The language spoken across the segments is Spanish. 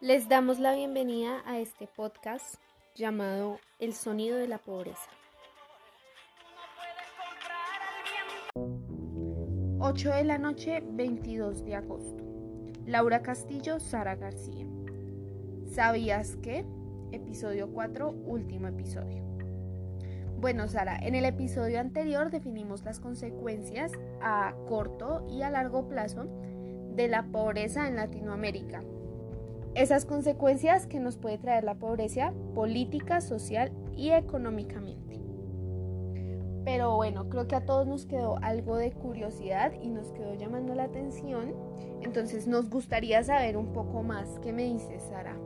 Les damos la bienvenida a este podcast llamado El sonido de la pobreza. 8 de la noche, 22 de agosto. Laura Castillo, Sara García. ¿Sabías qué? Episodio 4, último episodio. Bueno, Sara, en el episodio anterior definimos las consecuencias a corto y a largo plazo de la pobreza en Latinoamérica. Esas consecuencias que nos puede traer la pobreza política, social y económicamente. Pero bueno, creo que a todos nos quedó algo de curiosidad y nos quedó llamando la atención. Entonces nos gustaría saber un poco más. ¿Qué me dices, Sara?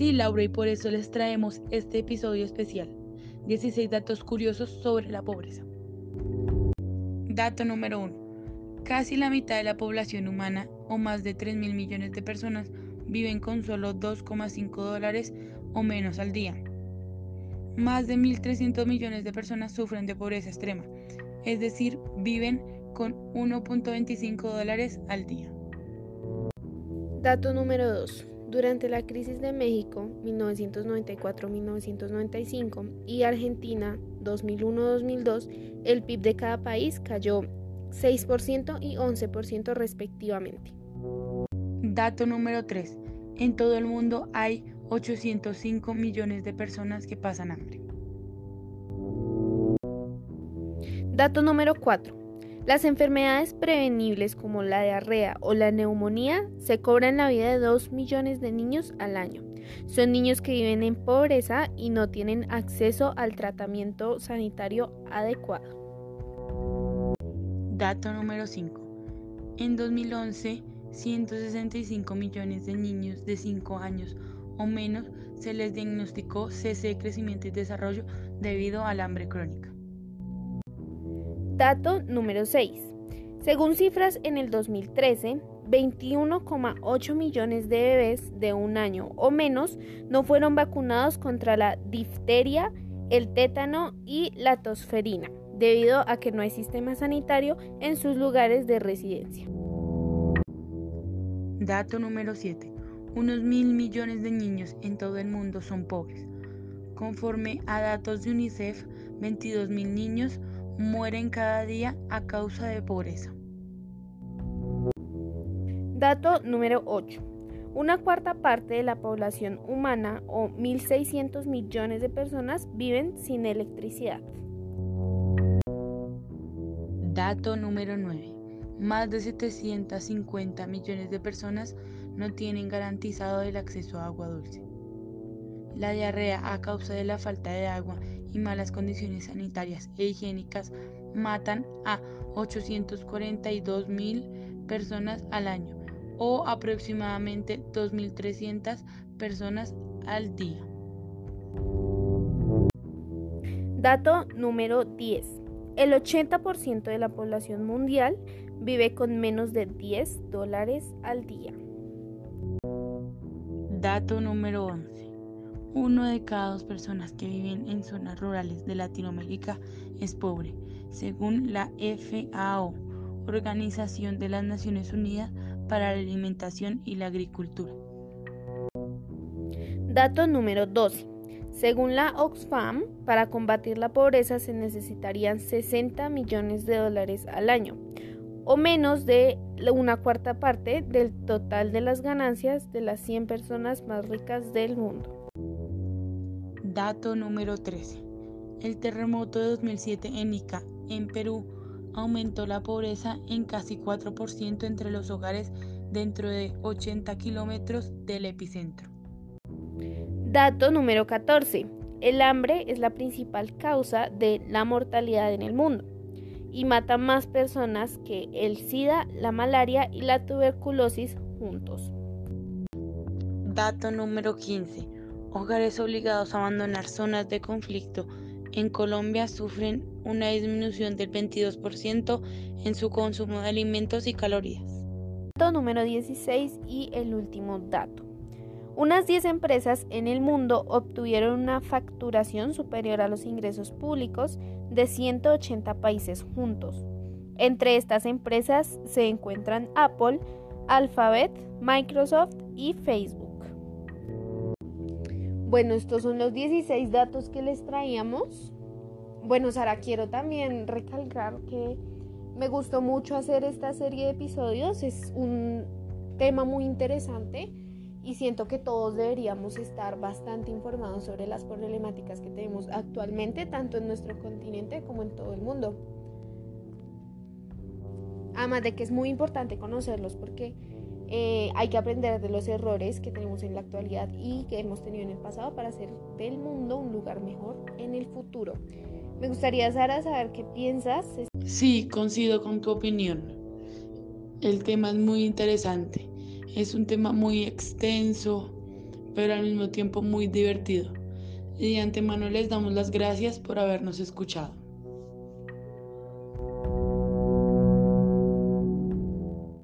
Sí, Laura, y por eso les traemos este episodio especial. 16 datos curiosos sobre la pobreza. Dato número 1. Casi la mitad de la población humana, o más de 3 mil millones de personas, viven con solo 2,5 dólares o menos al día. Más de 1.300 millones de personas sufren de pobreza extrema, es decir, viven con 1.25 dólares al día. Dato número 2. Durante la crisis de México 1994-1995 y Argentina 2001-2002, el PIB de cada país cayó 6% y 11% respectivamente. Dato número 3. En todo el mundo hay 805 millones de personas que pasan hambre. Dato número 4. Las enfermedades prevenibles como la diarrea o la neumonía se cobran la vida de 2 millones de niños al año. Son niños que viven en pobreza y no tienen acceso al tratamiento sanitario adecuado. Dato número 5. En 2011, 165 millones de niños de 5 años o menos se les diagnosticó de crecimiento y desarrollo debido al hambre crónica. Dato número 6. Según cifras en el 2013, 21,8 millones de bebés de un año o menos no fueron vacunados contra la difteria, el tétano y la tosferina, debido a que no hay sistema sanitario en sus lugares de residencia. Dato número 7. Unos mil millones de niños en todo el mundo son pobres. Conforme a datos de UNICEF, 22 mil niños mueren cada día a causa de pobreza. Dato número 8. Una cuarta parte de la población humana, o 1.600 millones de personas, viven sin electricidad. Dato número 9. Más de 750 millones de personas no tienen garantizado el acceso a agua dulce. La diarrea a causa de la falta de agua y malas condiciones sanitarias e higiénicas matan a 842 mil personas al año o aproximadamente 2.300 personas al día. Dato número 10. El 80% de la población mundial vive con menos de 10 dólares al día. Dato número 11. Uno de cada dos personas que viven en zonas rurales de Latinoamérica es pobre, según la FAO, Organización de las Naciones Unidas para la Alimentación y la Agricultura. Dato número 12. Según la Oxfam, para combatir la pobreza se necesitarían 60 millones de dólares al año, o menos de una cuarta parte del total de las ganancias de las 100 personas más ricas del mundo. Dato número 13. El terremoto de 2007 en Ica, en Perú, aumentó la pobreza en casi 4% entre los hogares dentro de 80 kilómetros del epicentro. Dato número 14. El hambre es la principal causa de la mortalidad en el mundo y mata más personas que el SIDA, la malaria y la tuberculosis juntos. Dato número 15 hogares obligados a abandonar zonas de conflicto en Colombia sufren una disminución del 22% en su consumo de alimentos y calorías. Dato número 16 y el último dato. Unas 10 empresas en el mundo obtuvieron una facturación superior a los ingresos públicos de 180 países juntos. Entre estas empresas se encuentran Apple, Alphabet, Microsoft y Facebook. Bueno, estos son los 16 datos que les traíamos. Bueno, Sara, quiero también recalcar que me gustó mucho hacer esta serie de episodios. Es un tema muy interesante y siento que todos deberíamos estar bastante informados sobre las problemáticas que tenemos actualmente, tanto en nuestro continente como en todo el mundo. Además de que es muy importante conocerlos porque eh, hay que aprender de los errores que tenemos en la actualidad y que hemos tenido en el pasado para hacer del mundo un lugar mejor en el futuro. Me gustaría, Sara, saber qué piensas. Sí, coincido con tu opinión. El tema es muy interesante. Es un tema muy extenso, pero al mismo tiempo muy divertido. Y de antemano les damos las gracias por habernos escuchado.